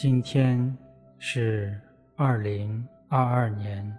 今天是二零二二年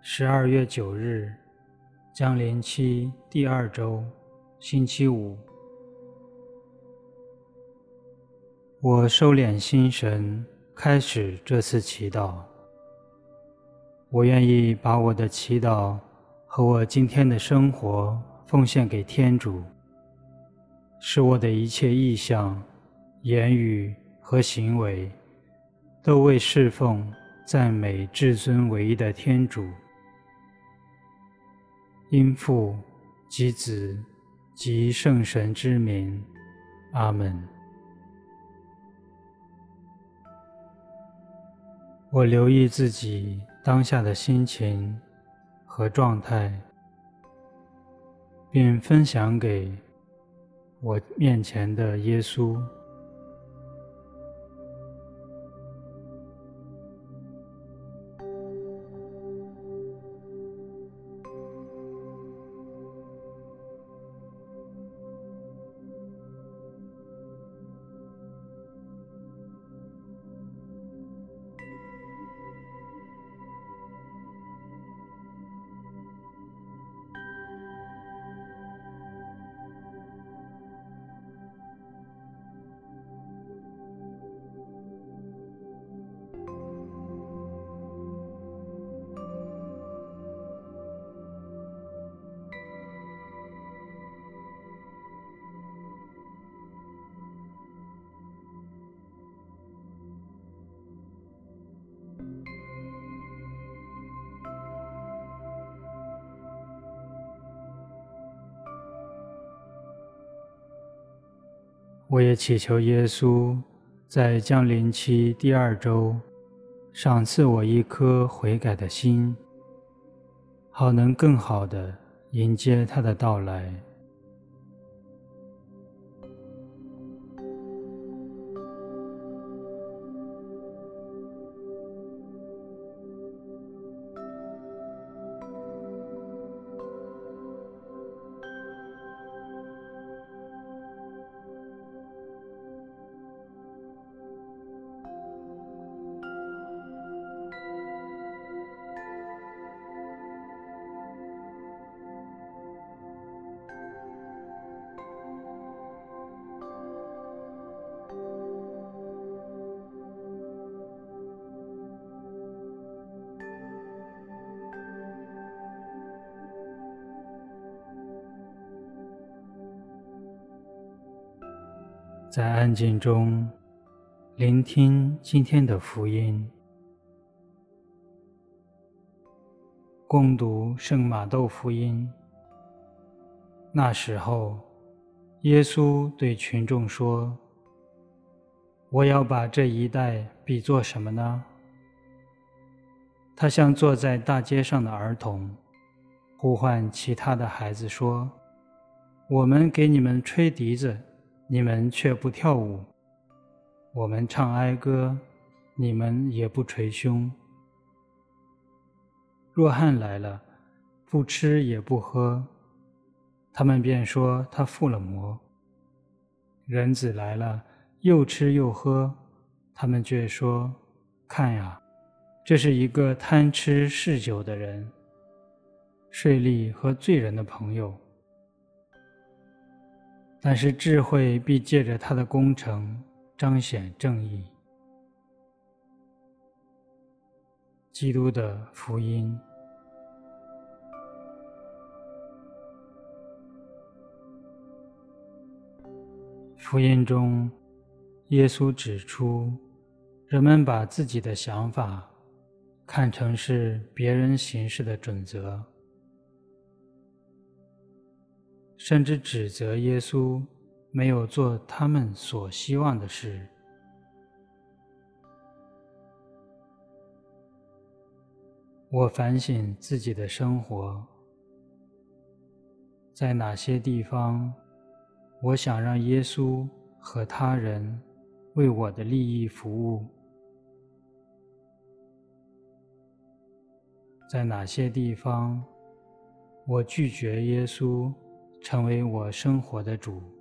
十二月九日，将临期第二周，星期五。我收敛心神，开始这次祈祷。我愿意把我的祈祷和我今天的生活奉献给天主，使我的一切意向、言语和行为都为侍奉、赞美至尊唯一的天主。因父及子及圣神之名，阿门。我留意自己当下的心情和状态，并分享给我面前的耶稣。我也祈求耶稣在降临期第二周，赏赐我一颗悔改的心，好能更好的迎接他的到来。在安静中聆听今天的福音，共读圣马窦福音。那时候，耶稣对群众说：“我要把这一代比作什么呢？他像坐在大街上的儿童，呼唤其他的孩子说：‘我们给你们吹笛子。’”你们却不跳舞，我们唱哀歌，你们也不捶胸。若翰来了，不吃也不喝，他们便说他附了魔。人子来了，又吃又喝，他们却说：看呀，这是一个贪吃嗜酒的人，税吏和罪人的朋友。但是智慧必借着他的工程彰显正义。基督的福音。福音中，耶稣指出，人们把自己的想法看成是别人行事的准则。甚至指责耶稣没有做他们所希望的事。我反省自己的生活，在哪些地方，我想让耶稣和他人为我的利益服务？在哪些地方，我拒绝耶稣？成为我生活的主。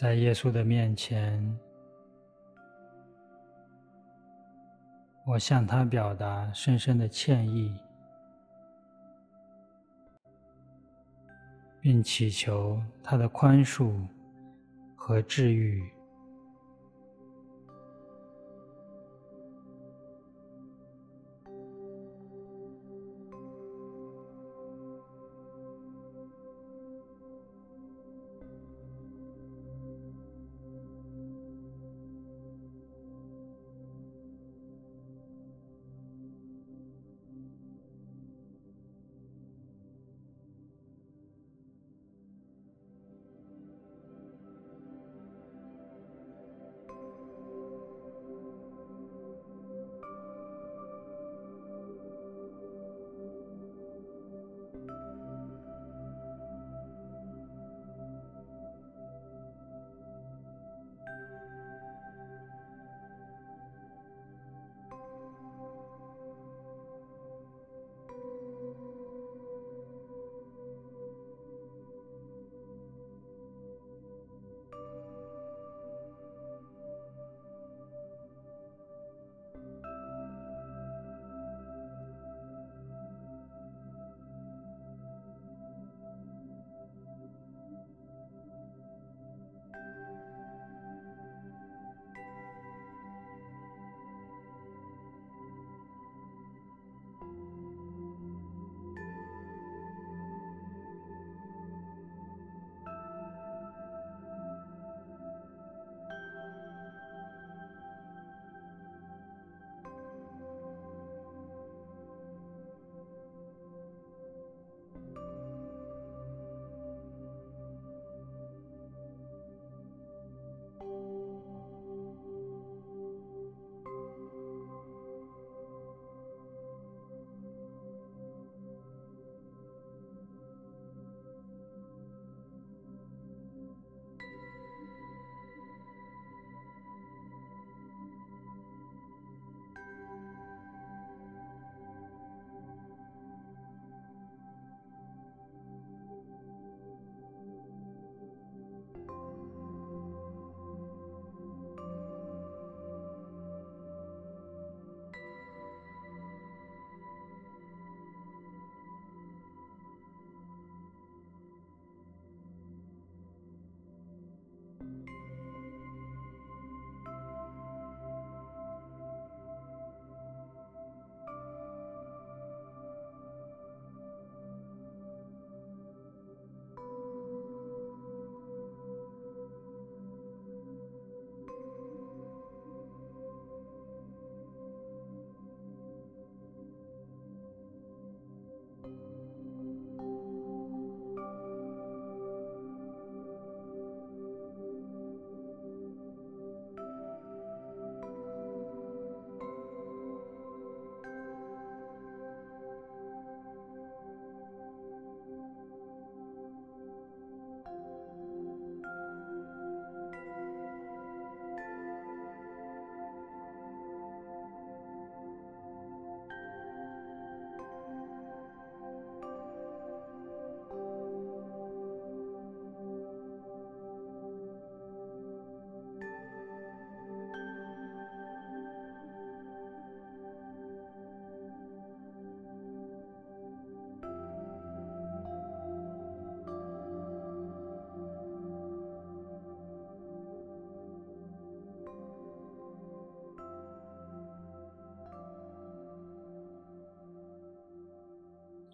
在耶稣的面前，我向他表达深深的歉意，并祈求他的宽恕和治愈。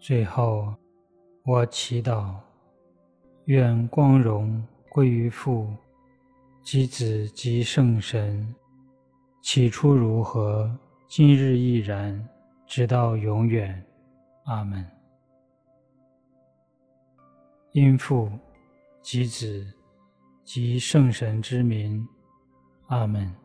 最后，我祈祷，愿光荣归于父、及子、及圣神，起初如何，今日亦然，直到永远。阿门。因父、及子、及圣神之名。阿门。